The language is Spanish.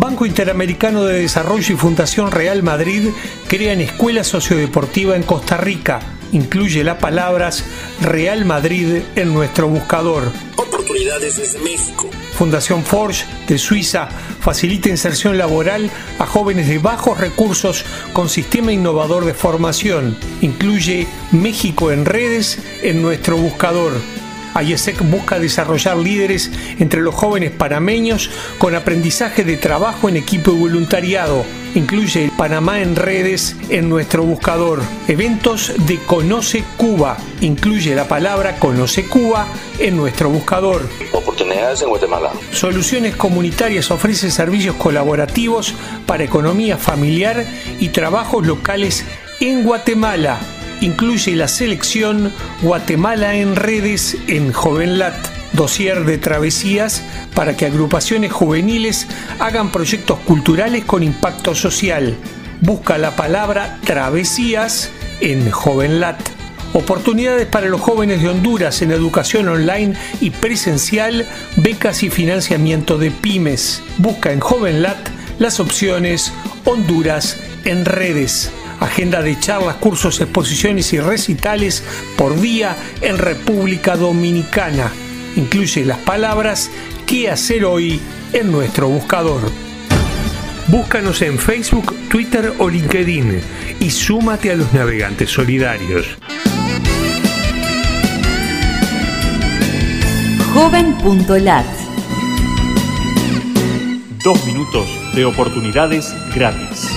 Banco Interamericano de Desarrollo y Fundación Real Madrid crean escuela sociodeportiva en Costa Rica. Incluye las palabras Real Madrid en nuestro buscador. Oportunidades desde México. Fundación Forge de Suiza facilita inserción laboral a jóvenes de bajos recursos con sistema innovador de formación. Incluye México en redes en nuestro buscador. IESEC busca desarrollar líderes entre los jóvenes panameños con aprendizaje de trabajo en equipo y voluntariado. Incluye Panamá en redes en nuestro buscador. Eventos de Conoce Cuba. Incluye la palabra Conoce Cuba en nuestro buscador. Oportunidades en Guatemala. Soluciones Comunitarias ofrece servicios colaborativos para economía familiar y trabajos locales en Guatemala incluye la selección Guatemala en redes en Jovenlat, dossier de travesías para que agrupaciones juveniles hagan proyectos culturales con impacto social. Busca la palabra travesías en Jovenlat. Oportunidades para los jóvenes de Honduras en educación online y presencial, becas y financiamiento de pymes. Busca en Jovenlat las opciones Honduras en redes agenda de charlas, cursos, exposiciones y recitales por día en República Dominicana. Incluye las palabras ¿Qué hacer hoy? en nuestro buscador. Búscanos en Facebook, Twitter o LinkedIn y súmate a los navegantes solidarios. Joven.lat Dos minutos de oportunidades gratis.